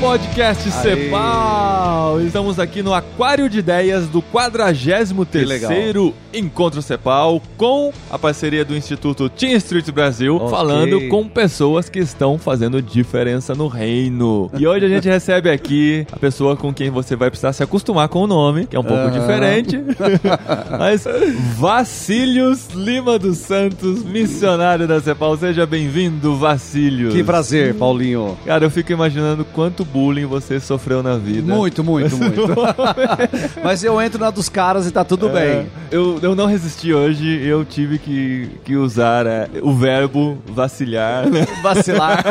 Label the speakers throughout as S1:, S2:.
S1: Podcast Cepal. Estamos aqui no Aquário de Ideias do 43º Encontro Cepal com a parceria do Instituto Team Street Brasil,
S2: Ok.
S1: falando com pessoas que estão fazendo diferença no reino. E hoje a gente recebe aqui a pessoa com quem você vai precisar se acostumar com o nome, que é um pouco
S2: Aham.
S1: diferente. Mas Vacílios Lima dos Santos, missionário da Cepal. Seja bem-vindo, Vacílios.
S2: Que prazer, Paulinho.
S1: Cara, eu fico imaginando quanto bullying você sofreu na vida.
S2: Muito, muito, muito. Mas eu entro na dos caras e tá tudo
S1: É,
S2: bem.
S1: eu, eu não resisti hoje, eu tive que, que usar é, o verbo vacilhar, né?
S2: Vacilar.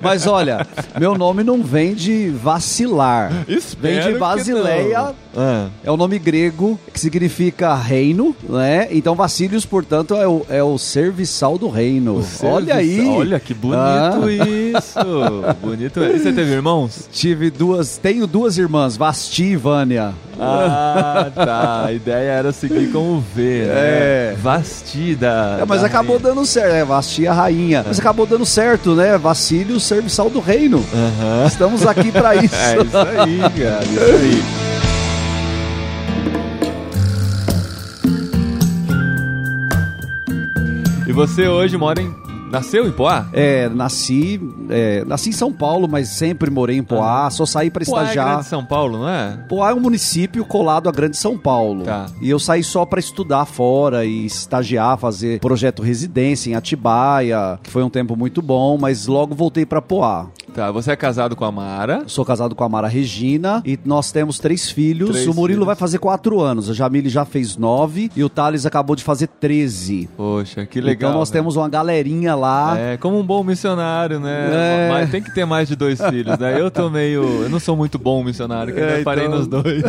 S2: Mas olha, meu nome não vem de vacilar.
S1: Espero
S2: Vem de Basileia.
S1: Ah,
S2: É o nome grego que significa reino, né? Então Vacílios, portanto, é o, é o serviçal do reino. Olha aí.
S1: Olha que bonito
S2: Ah.
S1: isso. bonito. E você teve irmãos?
S2: Tive duas, tenho duas irmãs, Vasti e Vânia.
S1: Ah, tá. A ideia era seguir com o V, né?
S2: É.
S1: Vastida.
S2: É, mas acabou
S1: rainha.
S2: dando certo, é, Vasti a rainha. Mas acabou dando certo, né? Vacílios, serviçal do reino.
S1: Aham.
S2: Estamos aqui pra isso.
S1: É isso aí, cara. Isso aí. E você hoje mora em. Nasceu em Poá?
S2: É, nasci, é, nasci em São Paulo, mas sempre morei em Poá, só saí pra
S1: Poá é
S2: estagiar.
S1: grande São Paulo, não é?
S2: Poá é um município colado à Grande São Paulo.
S1: Tá.
S2: E eu saí só pra estudar fora e estagiar, fazer projeto residência em Atibaia, que foi um tempo muito bom, mas logo voltei pra Poá.
S1: Tá, você é casado com a Mara.
S2: Sou casado com a Mara Regina e nós temos três filhos.
S1: Três
S2: o Murilo
S1: filhos.
S2: vai fazer quatro anos, a Jamile já fez nove e o Thales acabou de fazer treze.
S1: Poxa, que legal.
S2: então nós
S1: né?
S2: temos uma galerinha lá.
S1: É, como um bom missionário, né?
S2: É.
S1: Mas tem que ter mais de dois filhos, né? Eu tô meio. Eu não sou muito bom missionário, que eu
S2: É,
S1: parei
S2: então-
S1: nos dois.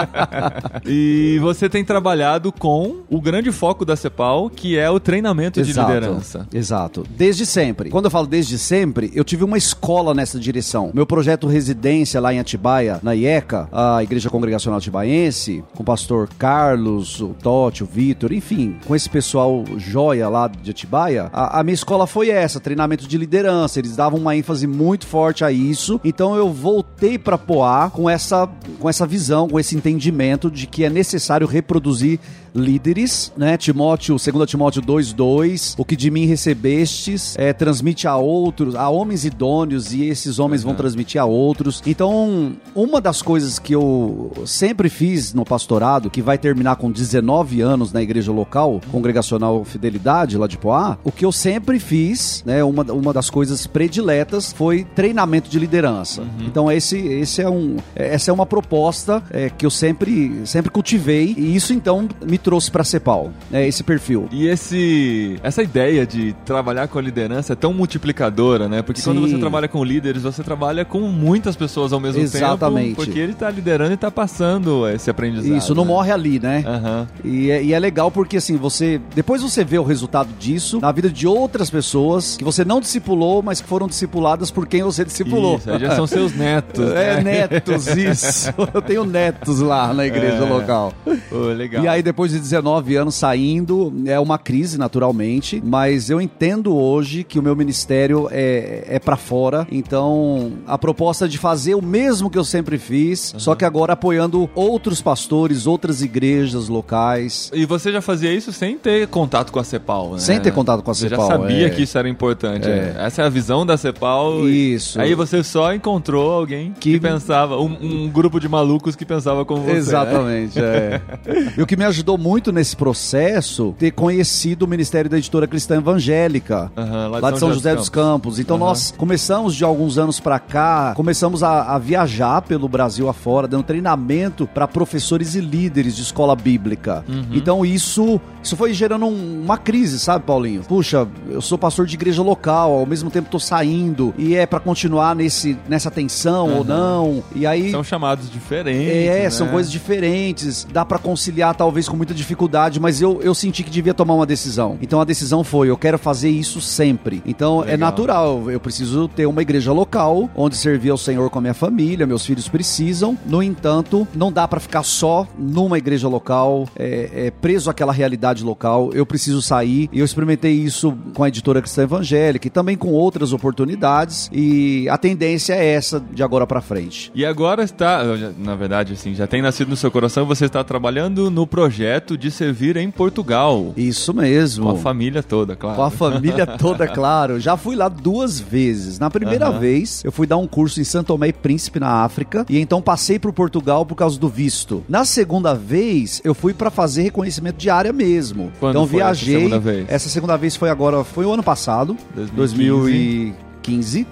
S1: e você tem trabalhado com o grande foco da CEPAL, que é o treinamento de liderança.
S2: Exato. Desde sempre. Quando eu falo desde sempre, eu tive uma escola nessa direção. Meu projeto residência lá em Atibaia, na IECA, a Igreja Congregacional Atibaiense, com o pastor Carlos, o Totti, o Vitor, enfim, com esse pessoal joia lá de Atibaia, a, a minha escola foi essa, treinamento de liderança. Eles davam uma ênfase muito forte a isso. Então eu voltei para Poá com essa, com essa visão, com esse entendimento de que é necessário reproduzir líderes, né? Timóteo, 2 Timóteo 2:2, o que de mim recebestes, é, transmite a outros, a homens idôneos e esses homens vão transmitir a outros. Então, uma das coisas que eu sempre fiz no pastorado, que vai terminar com 19 anos na igreja local, congregacional Fidelidade lá de Poá, o que eu sempre fiz, né, uma, uma das coisas prediletas foi treinamento de liderança. Então esse, esse é um, essa é uma proposta é, que eu sempre, sempre cultivei e isso então me trouxe para Cepal, né, esse perfil.
S1: E esse, essa ideia de trabalhar com a liderança é tão multiplicadora, né? Porque quando
S2: Sim.
S1: você trabalha com líderes, você trabalha com muitas pessoas ao mesmo
S2: Exatamente.
S1: tempo. Porque ele tá liderando e tá passando esse aprendizado.
S2: Isso, não
S1: né?
S2: morre ali, né?
S1: Aham.
S2: E é, e é legal porque assim, você. Depois você vê o resultado disso na vida de outras pessoas que você não discipulou, mas que foram discipuladas por quem você discipulou.
S1: Isso, já são seus netos.
S2: É,
S1: né?
S2: netos, isso. Eu tenho netos lá na igreja
S1: É.
S2: local.
S1: Pô, legal.
S2: E aí, depois de 19 anos saindo, é uma crise, naturalmente, mas eu entendo hoje que o meu ministério é, é para fora. Então, a proposta de fazer o mesmo que eu sempre fiz, só que agora apoiando outros pastores, outras igrejas locais.
S1: E você já fazia isso sem ter contato com a CEPAL, né?
S2: Sem ter contato com a
S1: Você
S2: CEPAL,
S1: já sabia
S2: é.
S1: que isso era importante.
S2: É.
S1: é. Essa é a visão da CEPAL.
S2: Isso.
S1: Aí você só encontrou alguém que,
S2: Que-
S1: pensava, um, um grupo de malucos que pensava como você.
S2: Exatamente, é. E o que me ajudou muito nesse processo, ter conhecido o Ministério da Editora Cristã Evangélica,
S1: Aham,
S2: lá de São José dos Campos. Então
S1: Aham.
S2: nós começamos de alguns anos pra cá, começamos a, a viajar pelo Brasil afora, dando treinamento para professores e líderes de escola bíblica.
S1: Uhum.
S2: Então isso, isso foi gerando um- uma crise, sabe, Paulinho? Puxa, eu sou pastor de igreja local, ao mesmo tempo tô saindo e é pra continuar nesse nessa tensão ou não. E aí
S1: São chamados diferentes.
S2: é,
S1: né?
S2: são coisas diferentes. Dá pra conciliar talvez com muita muita dificuldade, mas eu, eu senti que devia tomar uma decisão. Então a decisão foi: eu quero fazer isso sempre. Então é Legal. é natural, eu preciso ter uma igreja local onde servir ao Senhor com a minha família, meus filhos precisam. No entanto, não dá para ficar só numa igreja local, é, é, preso àquela realidade local. Eu preciso sair. E eu experimentei isso com a editora Cristã Evangélica e também com outras oportunidades. E a tendência é essa de agora para frente.
S1: E agora está, na verdade, assim, já tem nascido no seu coração, você está trabalhando no projeto de servir em Portugal.
S2: Isso mesmo.
S1: Com a família toda, claro.
S2: Com a família toda, claro. Já fui lá duas vezes. Na primeira uhum. vez, eu fui dar um curso em Santo Tomé e Príncipe, na África, e então passei para Portugal por causa do visto. Na segunda vez, eu fui para fazer reconhecimento de área mesmo.
S1: Quando
S2: então
S1: viajei. Essa segunda vez?
S2: Essa segunda vez foi agora, foi o ano passado, 2015. 2015.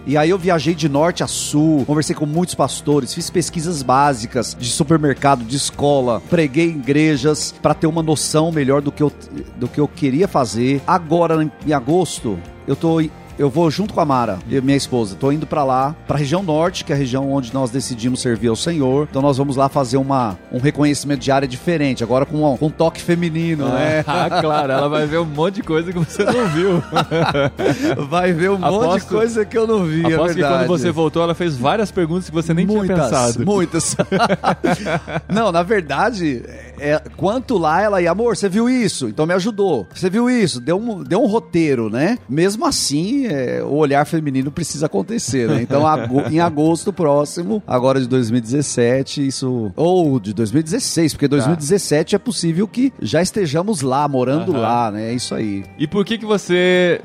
S2: E aí eu viajei de norte a sul, conversei com muitos pastores, fiz pesquisas básicas de supermercado, de escola, preguei em igrejas para ter uma noção melhor do que eu, do que eu queria fazer. Agora, em agosto, eu tô eu vou junto com a Mara, minha esposa. Tô indo para lá, para a região norte, que é a região onde nós decidimos servir ao Senhor. Então nós vamos lá fazer uma, um reconhecimento de área diferente, agora com um, com um toque feminino,
S1: ah,
S2: né?
S1: Ah, claro, ela vai ver um monte de coisa que você não viu.
S2: vai ver um aposto, monte de coisa que eu não vi, é
S1: aposto
S2: é
S1: que quando você voltou, ela fez várias perguntas que você nem
S2: muitas,
S1: tinha pensado.
S2: Muitas. não, na verdade, é, quanto lá ela ia, amor, você viu isso? Então me ajudou. Você viu isso? Deu um, deu um roteiro, né? Mesmo assim, é, o olhar feminino precisa acontecer, né? Então, em agosto próximo, agora de 2017, isso. Ou de 2016, porque 2017 tá. é possível que já estejamos lá, morando uhum. lá, né? É isso aí.
S1: E por que que você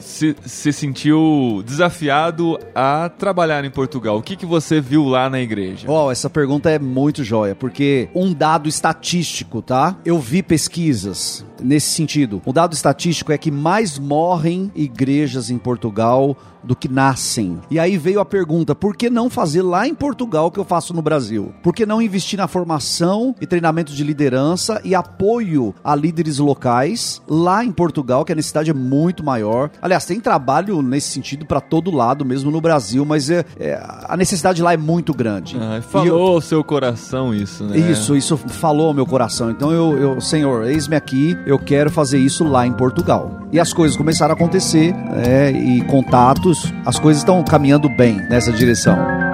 S1: se, se sentiu desafiado a trabalhar em Portugal? O que, que você viu lá na igreja?
S2: Ó, oh, essa pergunta é muito joia, porque um dado estatístico, tá? Eu vi pesquisas nesse sentido. O dado estatístico é que mais morrem igrejas em Portugal do que nascem. E aí veio a pergunta: por que não fazer lá em Portugal o que eu faço no Brasil? Por que não investir na formação e treinamento de liderança e apoio a líderes locais lá em Portugal, que a necessidade é muito maior? Aliás, tem trabalho nesse sentido para todo lado, mesmo no Brasil, mas é, é, a necessidade lá é muito grande.
S1: Ah, falou o seu coração isso, né?
S2: Isso, isso falou ao meu coração. Então eu, eu Senhor, eis-me aqui, eu quero fazer isso lá em Portugal. E as coisas começaram a acontecer, é, e contatos, as coisas estão caminhando bem nessa direção.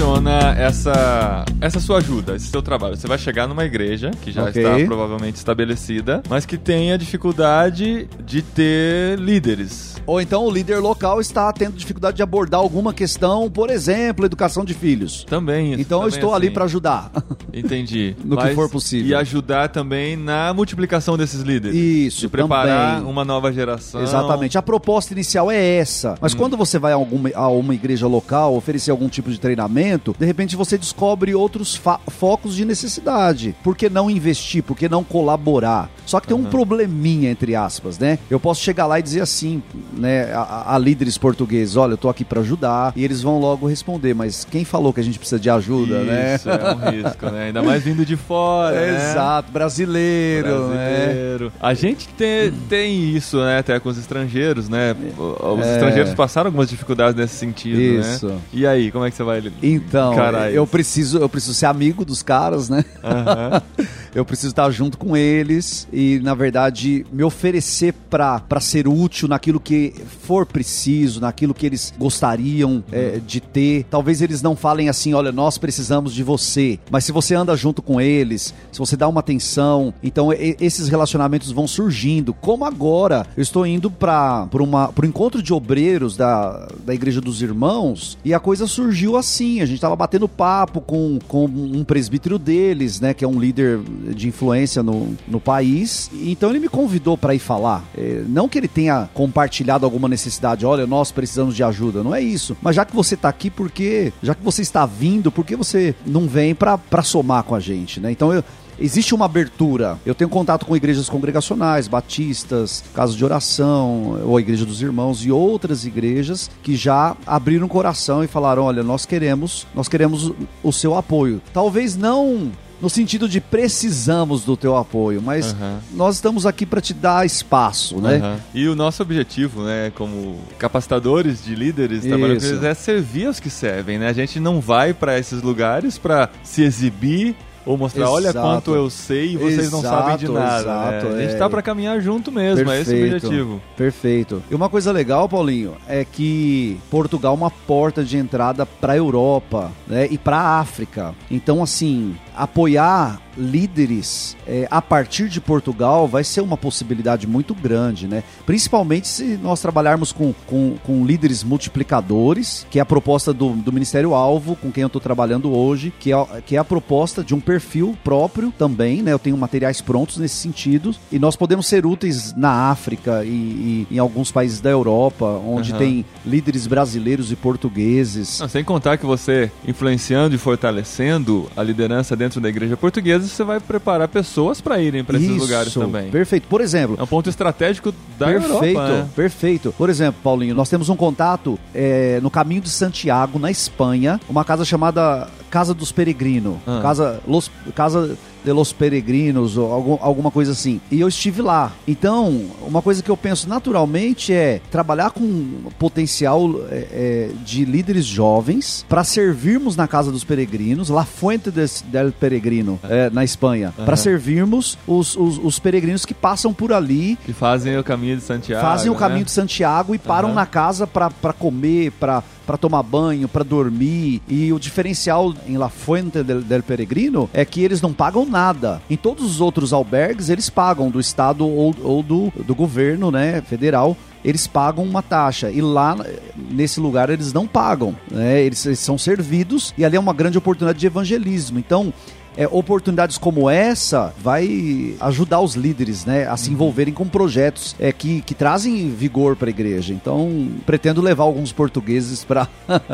S1: Funciona essa, essa sua ajuda, esse seu trabalho? Você vai chegar numa igreja que já okay. está provavelmente estabelecida, mas que tem a dificuldade de ter líderes.
S2: Ou então o líder local está tendo dificuldade de abordar alguma questão, por exemplo, educação de filhos.
S1: Também.
S2: Então
S1: também
S2: eu estou
S1: assim.
S2: ali para ajudar.
S1: Entendi.
S2: no mas, que for possível.
S1: E ajudar também na multiplicação desses líderes.
S2: Isso.
S1: De preparar
S2: também.
S1: uma nova geração.
S2: Exatamente. A proposta inicial é essa. Mas hum. quando você vai a, alguma, a uma igreja local oferecer algum tipo de treinamento, de repente você descobre outros focos de necessidade. Por que não investir? Por que não colaborar? Só que tem um probleminha, entre aspas, né? Eu posso chegar lá e dizer assim, né, a, a líderes portugueses, olha, eu tô aqui para ajudar, e eles vão logo responder, mas quem falou que a gente precisa de ajuda,
S1: Isso,
S2: né?
S1: Isso, é um risco, né? Ainda mais vindo de fora,
S2: é,
S1: né?
S2: Exato, brasileiro, brasileiro.
S1: Né? A gente tem, tem isso, né, até com os estrangeiros, né? Os é. estrangeiros passaram algumas dificuldades nesse sentido, né? isso. né? E aí, como é que você vai
S2: Então, eu preciso, eu preciso ser amigo dos caras, né? Uhum. eu preciso estar junto com eles e, na verdade, me oferecer para ser útil naquilo que for preciso, naquilo que eles gostariam é, de ter. Talvez eles não falem assim, olha, nós precisamos de você, mas se você anda junto com eles, se você dá uma atenção, então e, esses relacionamentos vão surgindo. Como agora, eu estou indo para o encontro de obreiros da, da Igreja dos Irmãos e a coisa surgiu assim. A gente estava batendo papo com, com um presbítero deles, né, que é um líder de influência no, no país. Então ele me convidou para ir falar. É, não que ele tenha compartilhado alguma necessidade, olha, nós precisamos de ajuda, não é isso. Mas já que você está aqui, por que, já que você está vindo, por que você não vem para somar com a gente, né? Então eu, existe uma abertura. Eu tenho contato com igrejas congregacionais, batistas, casas de oração, ou a Igreja dos Irmãos e outras igrejas que já abriram o coração e falaram: "Olha, nós queremos, nós queremos o seu apoio". Talvez não no sentido de precisamos do teu apoio, mas uhum. nós estamos aqui para te dar espaço, né? Uhum.
S1: E o nosso objetivo, né, como capacitadores de líderes, trabalhando é servir aos que servem, né? A gente não vai para esses lugares para se exibir ou mostrar, exato. olha quanto eu sei e vocês exato, não sabem de nada. Exato, né? A gente é. tá para caminhar junto mesmo, Perfeito. é esse o objetivo.
S2: Perfeito. E uma coisa legal, Paulinho, é que Portugal é uma porta de entrada para Europa, né, e para África. Então assim, apoiar líderes é, a partir de Portugal vai ser uma possibilidade muito grande, né? Principalmente se nós trabalharmos com, com, com líderes multiplicadores, que é a proposta do, do Ministério Alvo, com quem eu estou trabalhando hoje, que é, que é a proposta de um perfil próprio também, né? Eu tenho materiais prontos nesse sentido, e nós podemos ser úteis na África e, e em alguns países da Europa, onde uhum. tem líderes brasileiros e portugueses.
S1: Não, sem contar que você, influenciando e fortalecendo a liderança dentro da igreja portuguesa, você vai preparar pessoas para irem para esses lugares também.
S2: Perfeito. Por exemplo,
S1: é um ponto estratégico da
S2: perfeito,
S1: Europa. Né?
S2: Perfeito. Por exemplo, Paulinho, nós temos um contato é, no caminho de Santiago, na Espanha, uma casa chamada Casa dos Peregrinos. Ah. Casa, Los, casa de los Peregrinos, ou algum, alguma coisa assim. E eu estive lá. Então, uma coisa que eu penso naturalmente é trabalhar com potencial é, é, de líderes jovens para servirmos na Casa dos Peregrinos, La Fuente del Peregrino, é, na Espanha, uhum. para servirmos os, os, os, peregrinos que passam por ali.
S1: Que fazem o caminho de Santiago.
S2: Fazem o caminho né? de Santiago e param uhum. na casa para comer, para para tomar banho, para dormir. E o diferencial em La Fuente del, del, Peregrino é que eles não pagam nada. Em todos os outros albergues, eles pagam do Estado ou, ou do, do governo né, federal eles pagam uma taxa e lá nesse lugar eles não pagam, né? Eles, eles, são servidos e ali é uma grande oportunidade de evangelismo. Então é, oportunidades como essa vai ajudar os líderes né, a se uhum. envolverem com projetos é, que, que trazem vigor para a igreja. Então, pretendo levar alguns portugueses para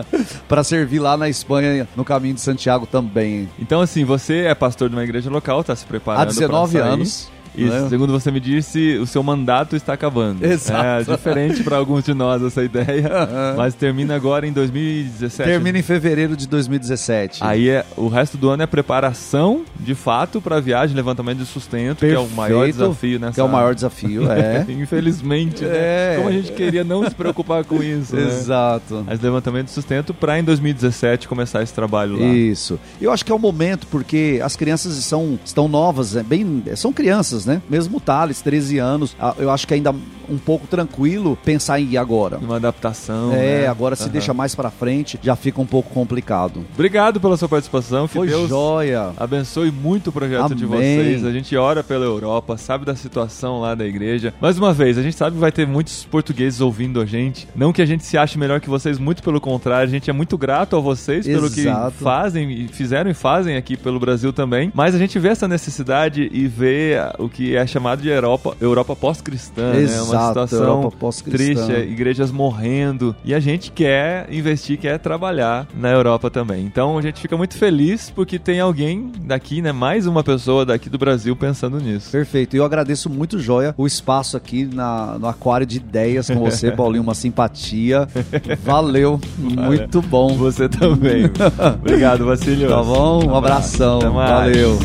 S2: servir lá na Espanha, no caminho de Santiago também.
S1: Então, assim, você é pastor de uma igreja local, está se preparando. Há
S2: 19 anos.
S1: E né? segundo você me disse, o seu mandato está acabando.
S2: Exato.
S1: É diferente para alguns de nós essa ideia, mas termina agora em 2017.
S2: Termina em fevereiro de 2017.
S1: Aí é, o resto do ano é preparação, de fato, para a viagem, levantamento de sustento,
S2: Perfeito,
S1: que é o maior desafio nessa.
S2: Que é o maior desafio, é.
S1: Infelizmente, né? é. Como a gente queria não se preocupar com isso. Né?
S2: Exato.
S1: Mas levantamento de sustento para em 2017 começar esse trabalho lá.
S2: Isso. Eu acho que é o momento, porque as crianças são, estão novas, é bem, são crianças, né? Mesmo o Thales, 13 anos, eu acho que ainda um pouco tranquilo pensar em ir agora.
S1: Uma adaptação.
S2: É, né? agora se uhum. deixa mais para frente, já fica um pouco complicado.
S1: Obrigado pela sua participação.
S2: Que Foi Deus joia.
S1: abençoe muito o projeto Amém. de vocês. A gente ora pela Europa, sabe da situação lá da igreja. Mais uma vez, a gente sabe que vai ter muitos portugueses ouvindo a gente. Não que a gente se ache melhor que vocês, muito pelo contrário, a gente é muito grato a vocês Exato. pelo que fazem fizeram e fazem aqui pelo Brasil também. Mas a gente vê essa necessidade e vê o que é chamado de Europa, Europa pós-cristã, né? Uma situação triste, é, igrejas morrendo. E a gente quer investir, quer trabalhar na Europa também. Então a gente fica muito feliz porque tem alguém daqui, né? Mais uma pessoa daqui do Brasil pensando nisso.
S2: Perfeito. E eu agradeço muito, Joia, o espaço aqui na, no Aquário de Ideias com você, Paulinho. Uma simpatia. Valeu. Muito bom.
S1: Você também. Obrigado, Vacílio.
S2: Tá bom? Um abração. Valeu.